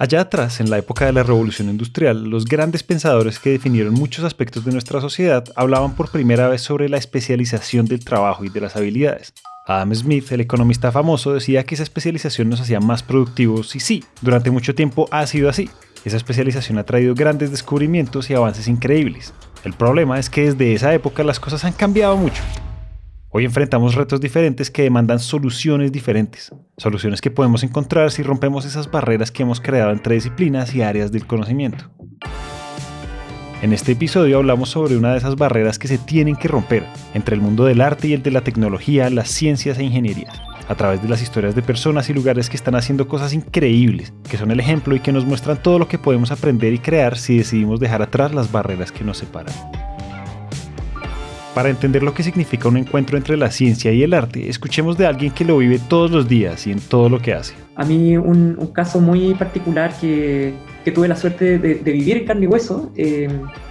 Allá atrás, en la época de la revolución industrial, los grandes pensadores que definieron muchos aspectos de nuestra sociedad hablaban por primera vez sobre la especialización del trabajo y de las habilidades. Adam Smith, el economista famoso, decía que esa especialización nos hacía más productivos y sí, durante mucho tiempo ha sido así. Esa especialización ha traído grandes descubrimientos y avances increíbles. El problema es que desde esa época las cosas han cambiado mucho. Hoy enfrentamos retos diferentes que demandan soluciones diferentes, soluciones que podemos encontrar si rompemos esas barreras que hemos creado entre disciplinas y áreas del conocimiento. En este episodio hablamos sobre una de esas barreras que se tienen que romper entre el mundo del arte y el de la tecnología, las ciencias e ingeniería, a través de las historias de personas y lugares que están haciendo cosas increíbles, que son el ejemplo y que nos muestran todo lo que podemos aprender y crear si decidimos dejar atrás las barreras que nos separan. Para entender lo que significa un encuentro entre la ciencia y el arte, escuchemos de alguien que lo vive todos los días y en todo lo que hace. A mí un, caso muy particular que, que, tuve la suerte de, vivir en carne y hueso eh,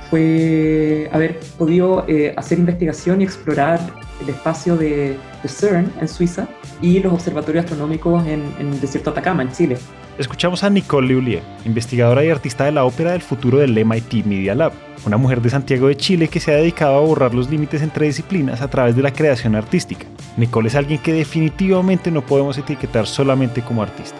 fue haber podido eh, hacer investigación y explorar el espacio de, de, CERN en Suiza y los observatorios astronómicos en, el desierto de Atacama, en Chile. Escuchamos a Nicole Leulier, investigadora y artista de la ópera del futuro del MIT Media Lab, una mujer de Santiago de Chile que se ha dedicado a borrar los límites entre disciplinas a través de la creación artística. Nicole es alguien que definitivamente no podemos etiquetar solamente como artista.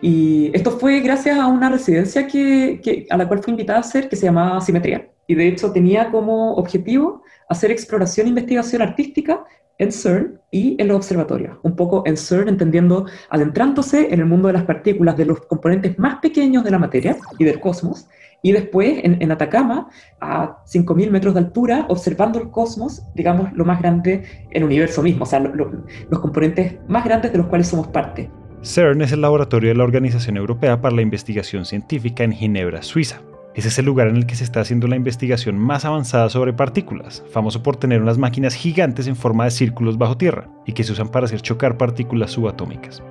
Y esto fue gracias a una residencia que, a la cual fui invitada a hacer que se llamaba Simetría. Y de hecho tenía como objetivo hacer exploración e investigación artística en CERN y en los observatorios. Un poco en CERN entendiendo, adentrándose en el mundo de las partículas, de los componentes más pequeños de la materia y del cosmos, y después en, Atacama, a 5.000 metros de altura, observando el cosmos, digamos, lo más grande, el universo mismo, o sea, los componentes más grandes de los cuales somos parte. CERN es el laboratorio de la Organización Europea para la Investigación Científica en Ginebra, Suiza. Ese es el lugar en el que se está haciendo la investigación más avanzada sobre partículas, famoso por tener unas máquinas gigantes en forma de círculos bajo tierra y que se usan para hacer chocar partículas subatómicas.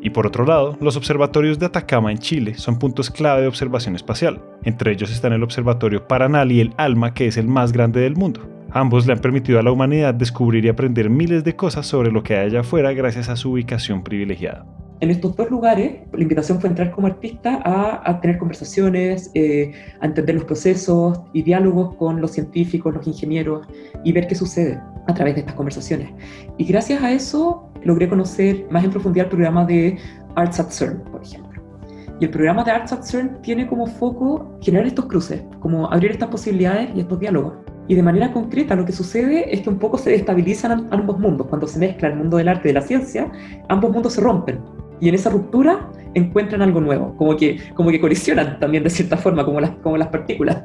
Y por otro lado, los observatorios de Atacama en Chile son puntos clave de observación espacial. Entre ellos están el Observatorio Paranal y el ALMA, que es el más grande del mundo. Ambos le han permitido a la humanidad descubrir y aprender miles de cosas sobre lo que hay allá afuera gracias a su ubicación privilegiada en estos dos lugares, la invitación fue entrar como artista a, tener conversaciones, eh, a entender los procesos y diálogos con los científicos, los ingenieros y ver qué sucede a través de estas conversaciones. Y gracias a eso logré conocer más en profundidad el programa de Arts at CERN, por ejemplo. Y el programa de Arts at CERN tiene como foco generar estos cruces, como abrir estas posibilidades y estos diálogos. Y de manera concreta lo que sucede es que un poco se destabilizan ambos mundos. Cuando se mezcla el mundo del arte y de la ciencia, ambos mundos se rompen y en esa ruptura encuentran algo nuevo, como que, como que colisionan también de cierta forma, como las, como las partículas.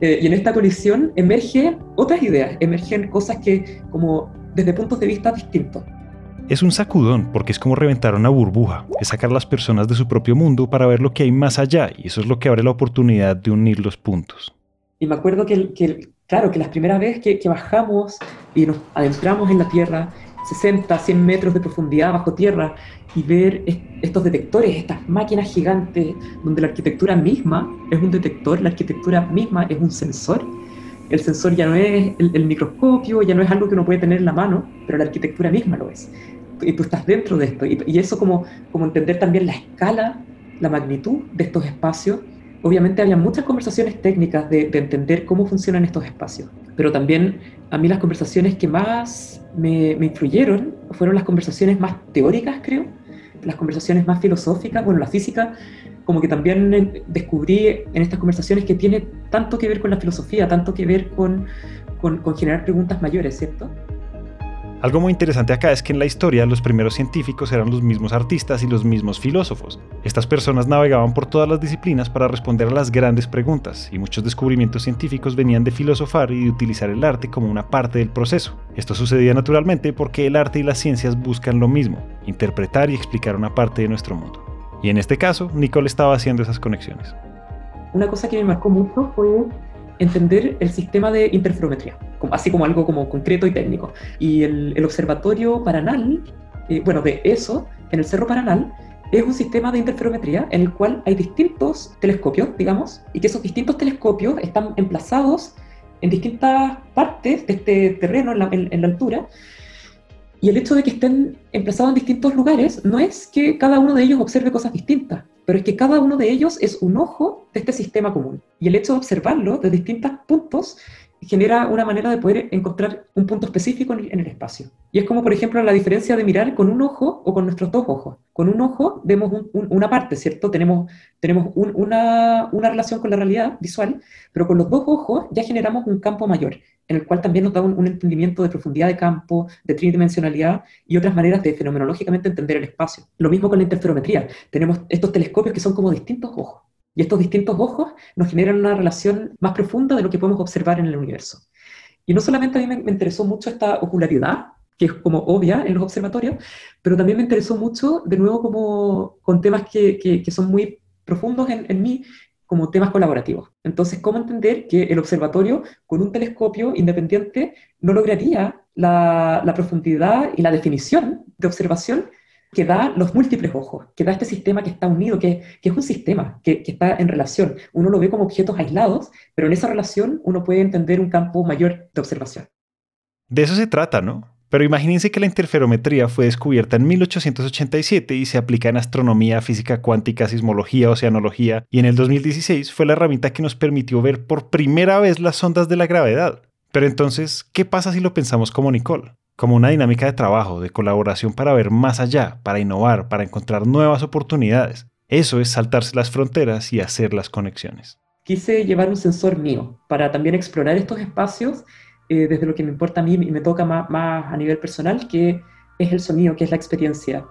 Eh, y en esta colisión emergen otras ideas, emergen cosas que como desde puntos de vista distintos. Es un sacudón porque es como reventar una burbuja, es sacar a las personas de su propio mundo para ver lo que hay más allá y eso es lo que abre la oportunidad de unir los puntos. Y me acuerdo que, que claro, que las primeras veces que, que bajamos y nos adentramos en la Tierra 60, 100 metros de profundidad bajo tierra y ver estos detectores, estas máquinas gigantes, donde la arquitectura misma es un detector, la arquitectura misma es un sensor. El sensor ya no es el, microscopio, ya no es algo que uno puede tener en la mano, pero la arquitectura misma lo es. Y tú estás dentro de esto. Y, eso como, como entender también la escala, la magnitud de estos espacios. Obviamente había muchas conversaciones técnicas de, de entender cómo funcionan estos espacios, pero también a mí las conversaciones que más me, me, influyeron fueron las conversaciones más teóricas, creo, las conversaciones más filosóficas, bueno, la física, como que también descubrí en estas conversaciones que tiene tanto que ver con la filosofía, tanto que ver con, con, con generar preguntas mayores, ¿cierto? Algo muy interesante acá es que en la historia los primeros científicos eran los mismos artistas y los mismos filósofos. Estas personas navegaban por todas las disciplinas para responder a las grandes preguntas, y muchos descubrimientos científicos venían de filosofar y de utilizar el arte como una parte del proceso. Esto sucedía naturalmente porque el arte y las ciencias buscan lo mismo, interpretar y explicar una parte de nuestro mundo. Y en este caso, Nicole estaba haciendo esas conexiones. Una cosa que me marcó mucho fue entender el sistema de interferometría, así como algo como concreto y técnico. Y el, observatorio Paranal, eh, bueno, de eso, en el Cerro Paranal, es un sistema de interferometría en el cual hay distintos telescopios, digamos, y que esos distintos telescopios están emplazados en distintas partes de este terreno, en la altura, y el hecho de que estén emplazados en distintos lugares no es que cada uno de ellos observe cosas distintas, pero es que cada uno de ellos es un ojo de este sistema común. Y el hecho de observarlo de distintos puntos genera una manera de poder encontrar un punto específico en el espacio. Y es como, por ejemplo, la diferencia de mirar con un ojo o con nuestros dos ojos. Con un ojo vemos una parte, ¿cierto? Tenemos, tenemos una, una, relación con la realidad visual, pero con los dos ojos ya generamos un campo mayor, en el cual también nos da un, entendimiento de profundidad de campo, de tridimensionalidad y otras maneras de fenomenológicamente entender el espacio. Lo mismo con la interferometría. Tenemos estos telescopios que son como distintos ojos. Y estos distintos ojos nos generan una relación más profunda de lo que podemos observar en el universo. Y no solamente a mí me, interesó mucho esta ocularidad, que es como obvia en los observatorios, pero también me interesó mucho, de nuevo, como con temas que, que, son muy profundos en, mí, como temas colaborativos. Entonces, ¿cómo entender que el observatorio con un telescopio independiente no lograría la, la profundidad y la definición de observación que da los múltiples ojos, que da este sistema que está unido, que, que es un sistema que, que, está en relación. Uno lo ve como objetos aislados, pero en esa relación uno puede entender un campo mayor de observación. De eso se trata, ¿no? Pero imagínense que la interferometría fue descubierta en 1887 y se aplica en astronomía, física cuántica, sismología, oceanología, y en el 2016 fue la herramienta que nos permitió ver por primera vez las ondas de la gravedad. Pero entonces, ¿qué pasa si lo pensamos como Nicole? como una dinámica de trabajo, de colaboración para ver más allá, para innovar, para encontrar nuevas oportunidades. Eso es saltarse las fronteras y hacer las conexiones. Quise llevar un sensor mío para también explorar estos espacios eh, desde lo que me importa a mí y me toca más, a nivel personal, que es el sonido, que es la experiencia.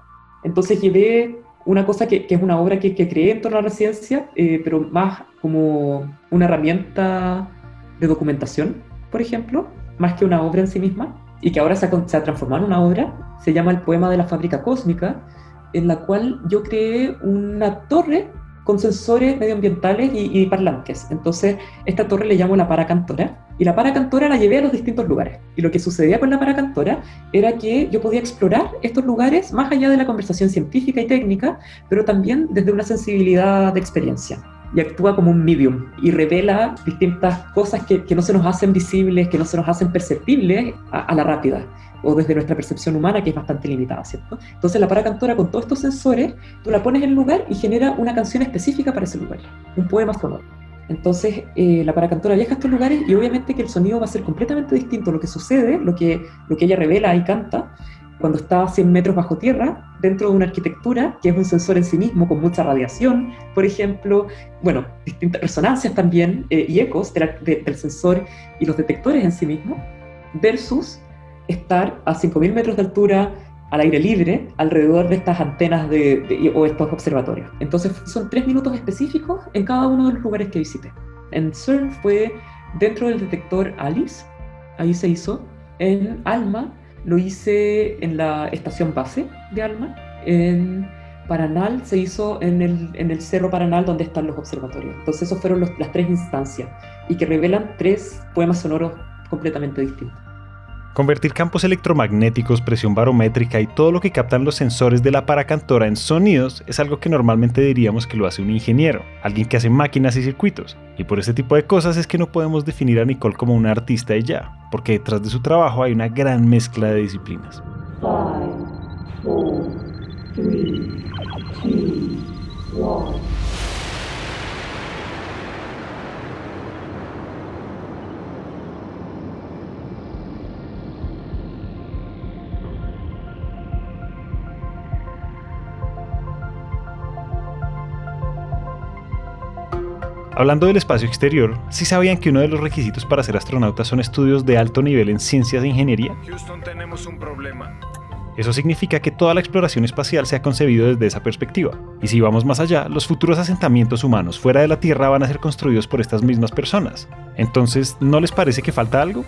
Entonces llevé una cosa que, es una obra que, creé en torno a la ciencia, eh, pero más como una herramienta de documentación, por ejemplo, más que una obra en sí misma y que ahora se ha, transformado en una obra, se llama El poema de la fábrica cósmica, en la cual yo creé una torre con sensores medioambientales y, parlantes. Entonces, esta torre le llamo la paracantora, y la paracantora la llevé a los distintos lugares. Y lo que sucedía con la paracantora era que yo podía explorar estos lugares más allá de la conversación científica y técnica, pero también desde una sensibilidad de experiencia y actúa como un medium y revela distintas cosas que, que, no se nos hacen visibles, que no se nos hacen perceptibles a, la rápida o desde nuestra percepción humana que es bastante limitada, ¿cierto? Entonces la paracantora con todos estos sensores, tú la pones en el lugar y genera una canción específica para ese lugar, un poema sonoro. Entonces eh, la paracantora viaja a estos lugares y obviamente que el sonido va a ser completamente distinto. Lo que sucede, lo que, lo que ella revela y canta, cuando está a 100 metros bajo tierra, dentro de una arquitectura que es un sensor en sí mismo con mucha radiación, por ejemplo, bueno, distintas resonancias también eh, y ecos del sensor y los detectores en sí mismo, versus estar a 5.000 metros de altura al aire libre alrededor de estas antenas de, o estos observatorios. Entonces son tres minutos específicos en cada uno de los lugares que visité. En CERN fue dentro del detector ALICE, ahí se hizo. En ALMA lo hice en la estación base de Alma. En Paranal se hizo en el, en el Cerro Paranal donde están los observatorios. Entonces, esos fueron las tres instancias y que revelan tres poemas sonoros completamente distintos. Convertir campos electromagnéticos, presión barométrica y todo lo que captan los sensores de la paracantora en sonidos es algo que normalmente diríamos que lo hace un ingeniero, alguien que hace máquinas y circuitos. Y por ese tipo de cosas es que no podemos definir a Nicole como una artista y ya, porque detrás de su trabajo hay una gran mezcla de disciplinas. Hablando del espacio exterior, ¿sí sabían que uno de los requisitos para ser astronauta son estudios de alto nivel en ciencias e ingeniería? Houston, tenemos un problema. Eso significa que toda la exploración espacial se ha concebido desde esa perspectiva. Y si vamos más allá, los futuros asentamientos humanos fuera de la Tierra van a ser construidos por estas mismas personas. Entonces, ¿no les parece que falta algo?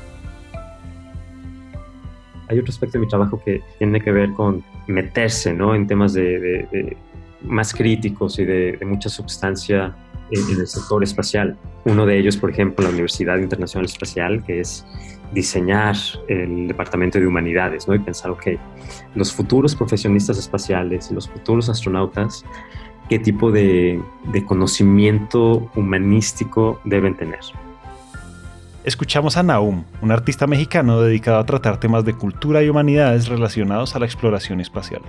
Hay otro aspecto de mi trabajo que tiene que ver con meterse ¿no? en temas de, más críticos y de, mucha sustancia en, el sector espacial. Uno de ellos, por ejemplo, la Universidad Internacional Espacial, que es diseñar el Departamento de Humanidades, ¿no? Y pensar, ok, los futuros profesionistas espaciales los futuros astronautas, ¿qué tipo de, de conocimiento humanístico deben tener? Escuchamos a Naum, un artista mexicano dedicado a tratar temas de cultura y humanidades relacionados a la exploración espacial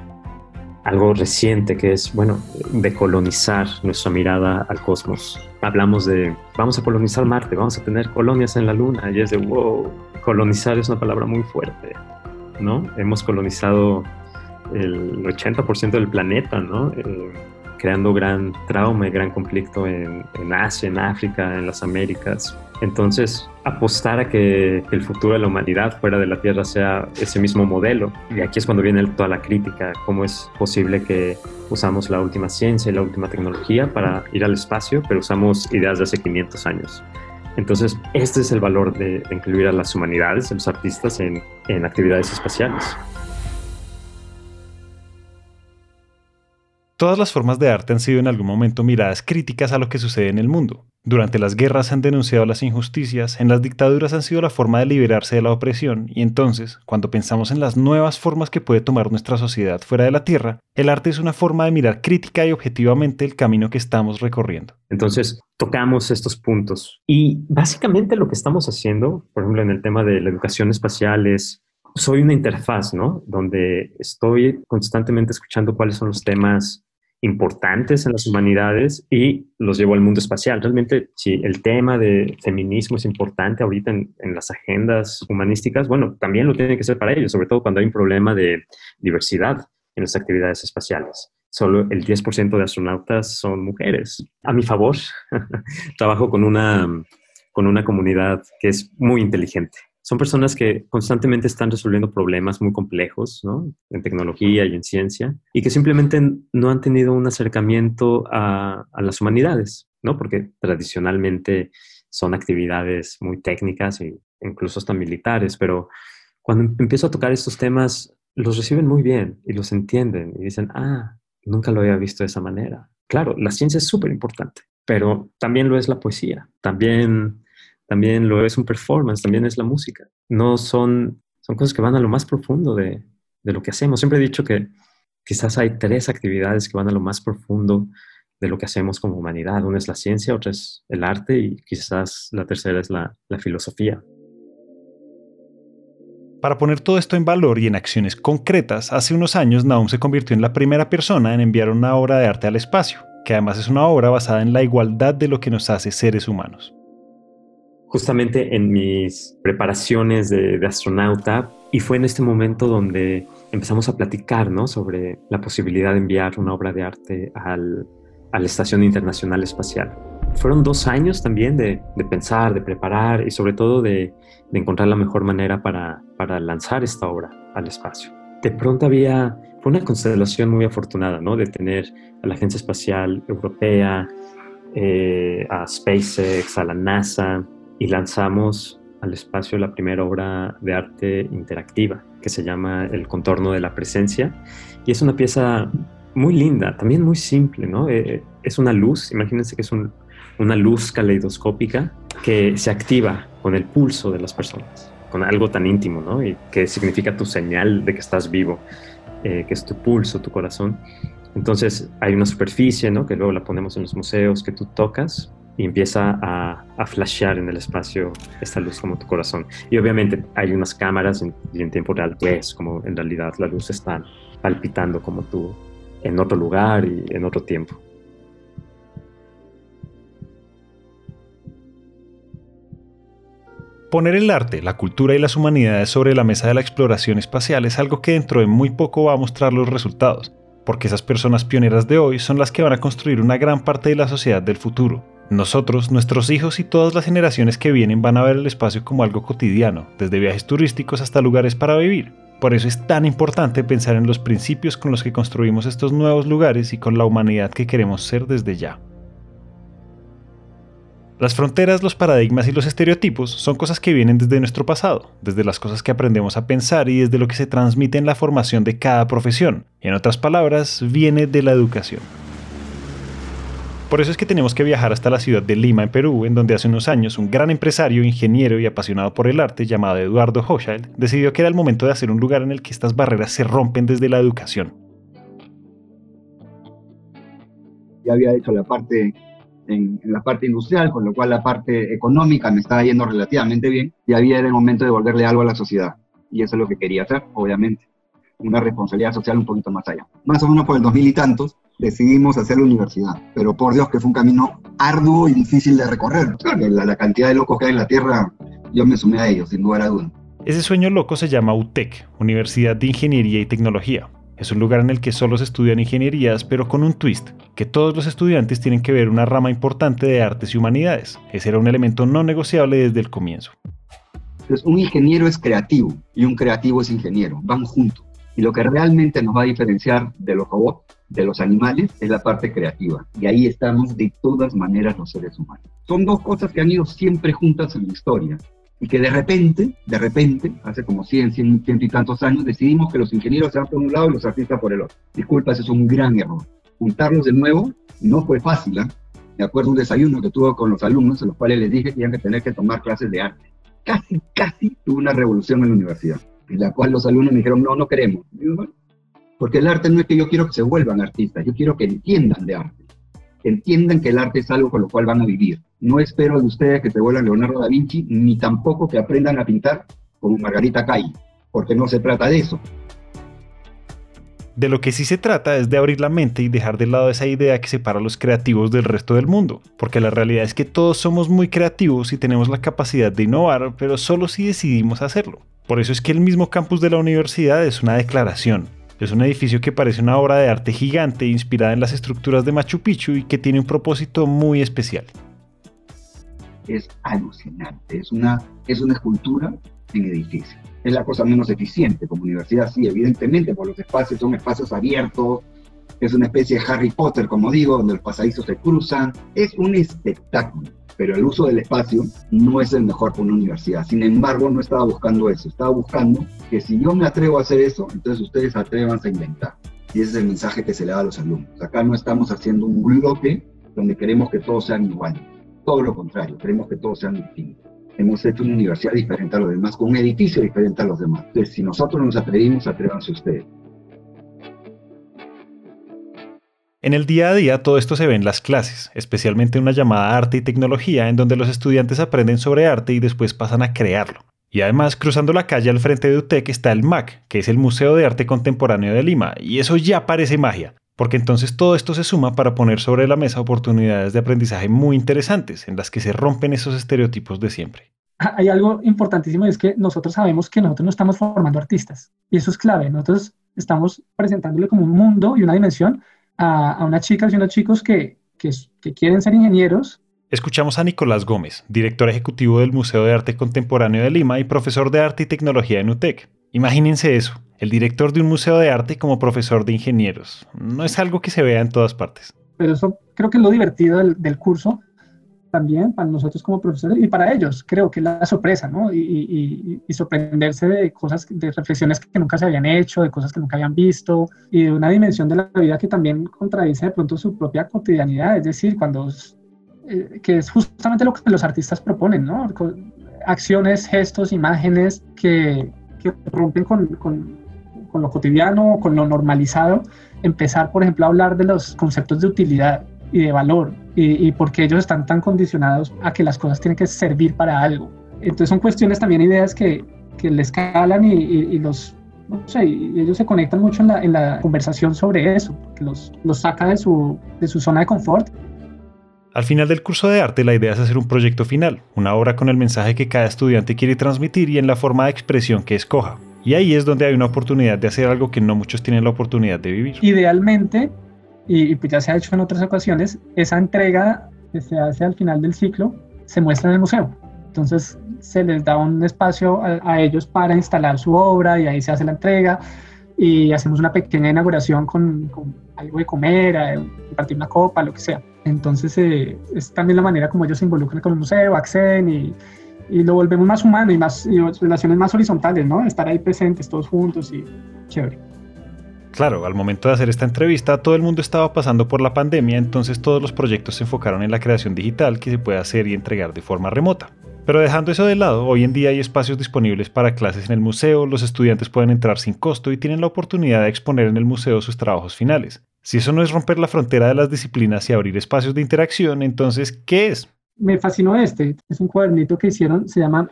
algo reciente que es, bueno, de colonizar nuestra mirada al cosmos. Hablamos de, vamos a colonizar Marte, vamos a tener colonias en la Luna, y es de, wow, colonizar es una palabra muy fuerte, ¿no? Hemos colonizado el 80% del planeta, ¿no? Eh, creando gran trauma y gran conflicto en, en Asia, en África, en las Américas. Entonces, apostar a que el futuro de la humanidad fuera de la Tierra sea ese mismo modelo. Y aquí es cuando viene toda la crítica, cómo es posible que usamos la última ciencia y la última tecnología para ir al espacio, pero usamos ideas de hace 500 años. Entonces, este es el valor de, incluir a las humanidades, a los artistas en, en actividades espaciales. Todas las formas de arte han sido en algún momento miradas críticas a lo que sucede en el mundo. Durante las guerras han denunciado las injusticias, en las dictaduras han sido la forma de liberarse de la opresión, y entonces, cuando pensamos en las nuevas formas que puede tomar nuestra sociedad fuera de la Tierra, el arte es una forma de mirar crítica y objetivamente el camino que estamos recorriendo. Entonces, tocamos estos puntos. Y básicamente lo que estamos haciendo, por ejemplo, en el tema de la educación espacial es soy una interfaz, ¿no? Donde estoy constantemente escuchando cuáles son los temas importantes en las humanidades y los llevo al mundo espacial. Realmente, si el tema de feminismo es importante ahorita en, las agendas humanísticas, bueno, también lo tiene que ser para ellos, sobre todo cuando hay un problema de diversidad en las actividades espaciales. Solo el 10% de astronautas son mujeres. A mi favor, trabajo con una, con una comunidad que es muy inteligente son personas que constantemente están resolviendo problemas muy complejos, ¿no? En tecnología y en ciencia, y que simplemente no han tenido un acercamiento a, las humanidades, ¿no? Porque tradicionalmente son actividades muy técnicas e incluso hasta militares, pero cuando em-, empiezo a tocar estos temas, los reciben muy bien y los entienden y dicen, ah, nunca lo había visto de esa manera. Claro, la ciencia es súper importante, pero también lo es la poesía, también también lo es un performance, también es la música. No son, son cosas que van a lo más profundo de, de lo que hacemos. Siempre he dicho que quizás hay tres actividades que van a lo más profundo de lo que hacemos como humanidad. Una es la ciencia, otra es el arte y quizás la tercera es la, la filosofía. Para poner todo esto en valor y en acciones concretas, hace unos años Naum se convirtió en la primera persona en enviar una obra de arte al espacio, que además es una obra basada en la igualdad de lo que nos hace seres humanos justamente en mis preparaciones de, astronauta y fue en este momento donde empezamos a platicar ¿no? sobre la posibilidad de enviar una obra de arte al, a la Estación Internacional Espacial. Fueron dos años también de, de pensar, de preparar y sobre todo de, de encontrar la mejor manera para, para, lanzar esta obra al espacio. De pronto había, fue una constelación muy afortunada, ¿no? De tener a la Agencia Espacial Europea, eh, a SpaceX, a la NASA, y lanzamos al espacio la primera obra de arte interactiva que se llama El contorno de la presencia y es una pieza muy linda, también muy simple, ¿no? Eh, es una luz, imagínense que es una luz caleidoscópica que se activa con el pulso de las personas, con algo tan íntimo, ¿no? Y que significa tu señal de que estás vivo, eh, que es tu pulso, tu corazón. Entonces hay una superficie, ¿no? Que luego la ponemos en los museos, que tú tocas y empieza a, a, flashear en el espacio esta luz como tu corazón. Y obviamente hay unas cámaras en tiempo real ves como en realidad la luz está palpitando como tú en otro lugar y en otro tiempo. Poner el arte, la cultura y las humanidades sobre la mesa de la exploración espacial es algo que dentro de muy poco va a mostrar los resultados, porque esas personas pioneras de hoy son las que van a construir una gran parte de la sociedad del futuro, Nosotros, nuestros hijos y todas las generaciones que vienen van a ver el espacio como algo cotidiano, desde viajes turísticos hasta lugares para vivir. Por eso es tan importante pensar en los principios con los que construimos estos nuevos lugares y con la humanidad que queremos ser desde ya. Las fronteras, los paradigmas y los estereotipos son cosas que vienen desde nuestro pasado, desde las cosas que aprendemos a pensar y desde lo que se transmite en la formación de cada profesión. En otras palabras, viene de la educación. Por eso es que tenemos que viajar hasta la ciudad de Lima, en Perú, en donde hace unos años un gran empresario, ingeniero y apasionado por el arte llamado Eduardo Hochschild decidió que era el momento de hacer un lugar en el que estas barreras se rompen desde la educación. Ya había hecho la parte en, la parte industrial, con lo cual la parte económica me estaba yendo relativamente bien y había el momento de volverle algo a la sociedad. Y eso es lo que quería hacer, obviamente. Una responsabilidad social un poquito más allá. Más o menos por el 2000 y tantos, decidimos hacer la universidad. Pero por Dios que fue un camino arduo y difícil de recorrer. La, la cantidad de locos que hay en la Tierra, yo me sumé a ellos, sin lugar a duda. Ese sueño loco se llama UTEC, Universidad de Ingeniería y Tecnología. Es un lugar en el que solo se estudian ingenierías, pero con un twist, que todos los estudiantes tienen que ver una rama importante de artes y humanidades. Ese era un elemento no negociable desde el comienzo. Entonces, un ingeniero es creativo y un creativo es ingeniero, van juntos. Y lo que realmente nos va a diferenciar de los robots de los animales es la parte creativa. Y ahí estamos de todas maneras los seres humanos. Son dos cosas que han ido siempre juntas en la historia y que de repente, de repente, hace como 100, 100, ciento y tantos años, decidimos que los ingenieros se van por un lado y los artistas por el otro. Disculpa, ese es un gran error. Juntarlos de nuevo no fue fácil. ¿eh? Me acuerdo un desayuno que tuve con los alumnos, en los cuales les dije que iban a tener que tomar clases de arte. Casi, casi tuve una revolución en la universidad, en la cual los alumnos me dijeron, no, no queremos. Porque el arte no es que yo quiero que se vuelvan artistas, yo quiero que entiendan de arte, entiendan que el arte es algo con lo cual van a vivir. No espero de ustedes que se vuelvan Leonardo da Vinci, ni tampoco que aprendan a pintar como Margarita Cay, porque no se trata de eso. De lo que sí se trata es de abrir la mente y dejar de lado esa idea que separa a los creativos del resto del mundo, porque la realidad es que todos somos muy creativos y tenemos la capacidad de innovar, pero solo si decidimos hacerlo. Por eso es que el mismo campus de la universidad es una declaración, es un edificio que parece una obra de arte gigante inspirada en las estructuras de Machu Picchu y que tiene un propósito muy especial. Es alucinante, es una, es una escultura en edificio. Es la cosa menos eficiente como universidad, sí, evidentemente, por los espacios son espacios abiertos, es una especie de Harry Potter, como digo, donde los pasadizos se cruzan. Es un espectáculo pero el uso del espacio no es el mejor para una universidad. Sin embargo, no estaba buscando eso, estaba buscando que si yo me atrevo a hacer eso, entonces ustedes atrevan a inventar. Y ese es el mensaje que se le da a los alumnos. Acá no estamos haciendo un bloque donde queremos que todos sean iguales. Todo lo contrario, queremos que todos sean distintos. Hemos hecho una universidad diferente a los demás, con un edificio diferente a los demás. Entonces, si nosotros nos atrevimos, atrévanse ustedes. En el día a día todo esto se ve en las clases, especialmente en una llamada arte y tecnología, en donde los estudiantes aprenden sobre arte y después pasan a crearlo. Y además, cruzando la calle al frente de UTEC está el MAC, que es el Museo de Arte Contemporáneo de Lima, y eso ya parece magia, porque entonces todo esto se suma para poner sobre la mesa oportunidades de aprendizaje muy interesantes, en las que se rompen esos estereotipos de siempre. Hay algo importantísimo y es que nosotros sabemos que nosotros no estamos formando artistas, y eso es clave, nosotros estamos presentándole como un mundo y una dimensión a, unas chicas y unos chicos que, que, que quieren ser ingenieros. Escuchamos a Nicolás Gómez, director ejecutivo del Museo de Arte Contemporáneo de Lima y profesor de arte y tecnología en UTEC. Imagínense eso, el director de un museo de arte como profesor de ingenieros. No es algo que se vea en todas partes. Pero eso creo que es lo divertido del, del curso, también para nosotros como profesores y para ellos, creo que la sorpresa, ¿no? Y, sorprenderse de cosas, de reflexiones que nunca se habían hecho, de cosas que nunca habían visto y de una dimensión de la vida que también contradice de pronto su propia cotidianidad, es decir, cuando, eh, que es justamente lo que los artistas proponen, ¿no? Acciones, gestos, imágenes que, que rompen con, con, con lo cotidiano, con lo normalizado, empezar, por ejemplo, a hablar de los conceptos de utilidad y de valor y, y porque ellos están tan condicionados a que las cosas tienen que servir para algo. Entonces son cuestiones también, ideas que, que les calan y, y, los, no sé, ellos se conectan mucho en la, en la conversación sobre eso, que los, los saca de su, de su zona de confort. Al final del curso de arte la idea es hacer un proyecto final, una obra con el mensaje que cada estudiante quiere transmitir y en la forma de expresión que escoja. Y ahí es donde hay una oportunidad de hacer algo que no muchos tienen la oportunidad de vivir. Idealmente y, pues ya se ha hecho en otras ocasiones, esa entrega que se hace al final del ciclo se muestra en el museo. Entonces se les da un espacio a, ellos para instalar su obra y ahí se hace la entrega y hacemos una pequeña inauguración con, algo de comer, a, compartir una copa, lo que sea. Entonces eh, es también la manera como ellos se involucran con el museo, acceden y, y lo volvemos más humano y más y relaciones más horizontales, ¿no? Estar ahí presentes todos juntos y chévere. Claro, al momento de hacer esta entrevista todo el mundo estaba pasando por la pandemia, entonces todos los proyectos se enfocaron en la creación digital que se puede hacer y entregar de forma remota. Pero dejando eso de lado, hoy en día hay espacios disponibles para clases en el museo, los estudiantes pueden entrar sin costo y tienen la oportunidad de exponer en el museo sus trabajos finales. Si eso no es romper la frontera de las disciplinas y abrir espacios de interacción, entonces, ¿qué es? Me fascinó este, es un cuadernito que hicieron, se llama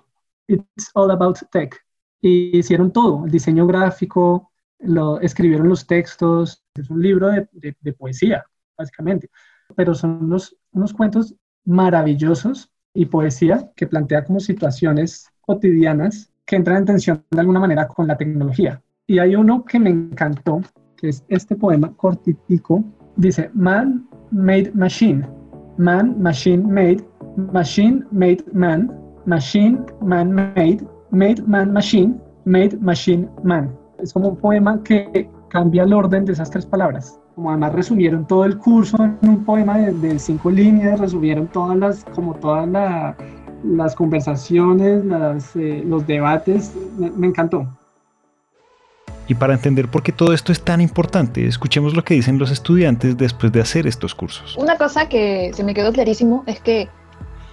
It's All About Tech. Y hicieron todo, el diseño gráfico, lo, escribieron los textos, es un libro de, poesía, básicamente, pero son unos cuentos maravillosos y poesía que plantea como situaciones cotidianas que entran en tensión de alguna manera con la tecnología. Y hay uno que me encantó, que es este poema cortitico, dice, Man made machine, man machine made, machine made man, machine man made, made man machine, made machine man es como un poema que cambia el orden de esas tres palabras. Como además resumieron todo el curso en un poema de, cinco líneas, resumieron todas las, como todas las conversaciones, eh, los debates, me, encantó. Y para entender por qué todo esto es tan importante, escuchemos lo que dicen los estudiantes después de hacer estos cursos. Una cosa que se me quedó clarísimo es que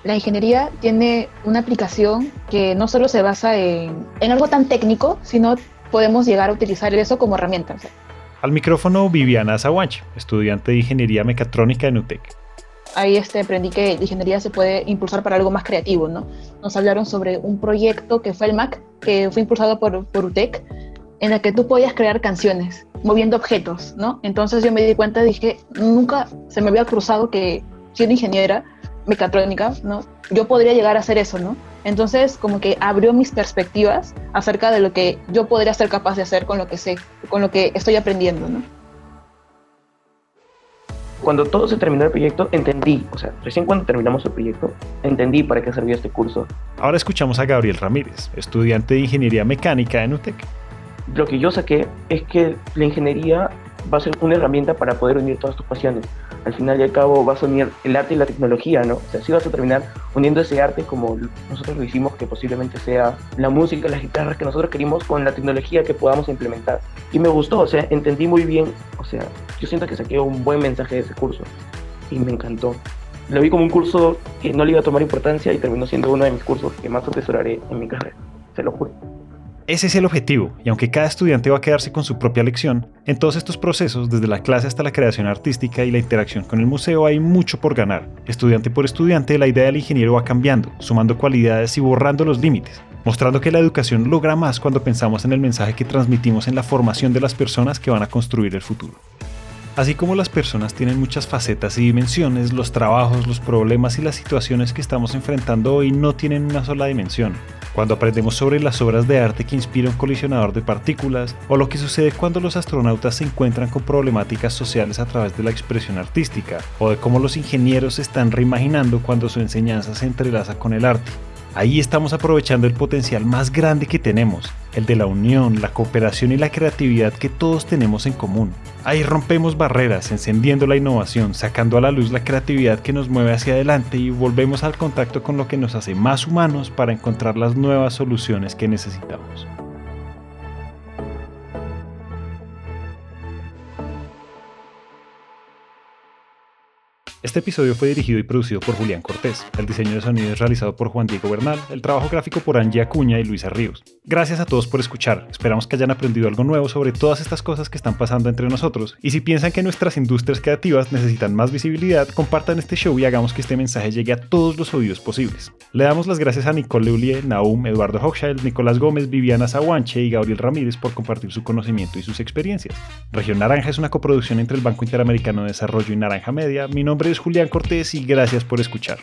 la ingeniería tiene una aplicación que no solo se basa en, en algo tan técnico, sino podemos llegar a utilizar eso como herramienta. Al micrófono Viviana Zawanche, estudiante de Ingeniería Mecatrónica en UTEC. Ahí este, aprendí que la ingeniería se puede impulsar para algo más creativo, ¿no? Nos hablaron sobre un proyecto que fue el MAC, que fue impulsado por, por UTEC, en el que tú podías crear canciones moviendo objetos, ¿no? Entonces yo me di cuenta dije, nunca se me había cruzado que siendo ingeniera mecatrónica, ¿no? Yo podría llegar a hacer eso, ¿no? Entonces, como que abrió mis perspectivas acerca de lo que yo podría ser capaz de hacer con lo que sé, con lo que estoy aprendiendo, ¿no? Cuando todo se terminó el proyecto, entendí, o sea, recién cuando terminamos el proyecto, entendí para qué servía este curso. Ahora escuchamos a Gabriel Ramírez, estudiante de Ingeniería Mecánica en UTEC. Lo que yo saqué es que la ingeniería va a ser una herramienta para poder unir todas tus pasiones. Al final y al cabo vas a unir el arte y la tecnología, ¿no? O sea, sí vas a terminar uniendo ese arte como nosotros lo hicimos, que posiblemente sea la música, las guitarras que nosotros querimos con la tecnología que podamos implementar. Y me gustó, o sea, entendí muy bien, o sea, yo siento que saqué un buen mensaje de ese curso y me encantó. Lo vi como un curso que no le iba a tomar importancia y terminó siendo uno de mis cursos que más atesoraré en mi carrera, se lo juro. Ese es el objetivo, y aunque cada estudiante va a quedarse con su propia lección, en todos estos procesos, desde la clase hasta la creación artística y la interacción con el museo, hay mucho por ganar. Estudiante por estudiante, la idea del ingeniero va cambiando, sumando cualidades y borrando los límites, mostrando que la educación logra más cuando pensamos en el mensaje que transmitimos en la formación de las personas que van a construir el futuro. Así como las personas tienen muchas facetas y dimensiones, los trabajos, los problemas y las situaciones que estamos enfrentando hoy no tienen una sola dimensión. Cuando aprendemos sobre las obras de arte que inspira un colisionador de partículas, o lo que sucede cuando los astronautas se encuentran con problemáticas sociales a través de la expresión artística, o de cómo los ingenieros se están reimaginando cuando su enseñanza se entrelaza con el arte. Ahí estamos aprovechando el potencial más grande que tenemos, el de la unión, la cooperación y la creatividad que todos tenemos en común. Ahí rompemos barreras, encendiendo la innovación, sacando a la luz la creatividad que nos mueve hacia adelante y volvemos al contacto con lo que nos hace más humanos para encontrar las nuevas soluciones que necesitamos. Este episodio fue dirigido y producido por Julián Cortés. El diseño de sonido es realizado por Juan Diego Bernal, el trabajo gráfico por Angie Acuña y Luisa Ríos. Gracias a todos por escuchar. Esperamos que hayan aprendido algo nuevo sobre todas estas cosas que están pasando entre nosotros. Y si piensan que nuestras industrias creativas necesitan más visibilidad, compartan este show y hagamos que este mensaje llegue a todos los oídos posibles. Le damos las gracias a Nicole Leulier, Naum, Eduardo Hochschild, Nicolás Gómez, Viviana Zawanche y Gabriel Ramírez por compartir su conocimiento y sus experiencias. Región Naranja es una coproducción entre el Banco Interamericano de Desarrollo y Naranja Media. Mi Julián Cortés y gracias por escuchar.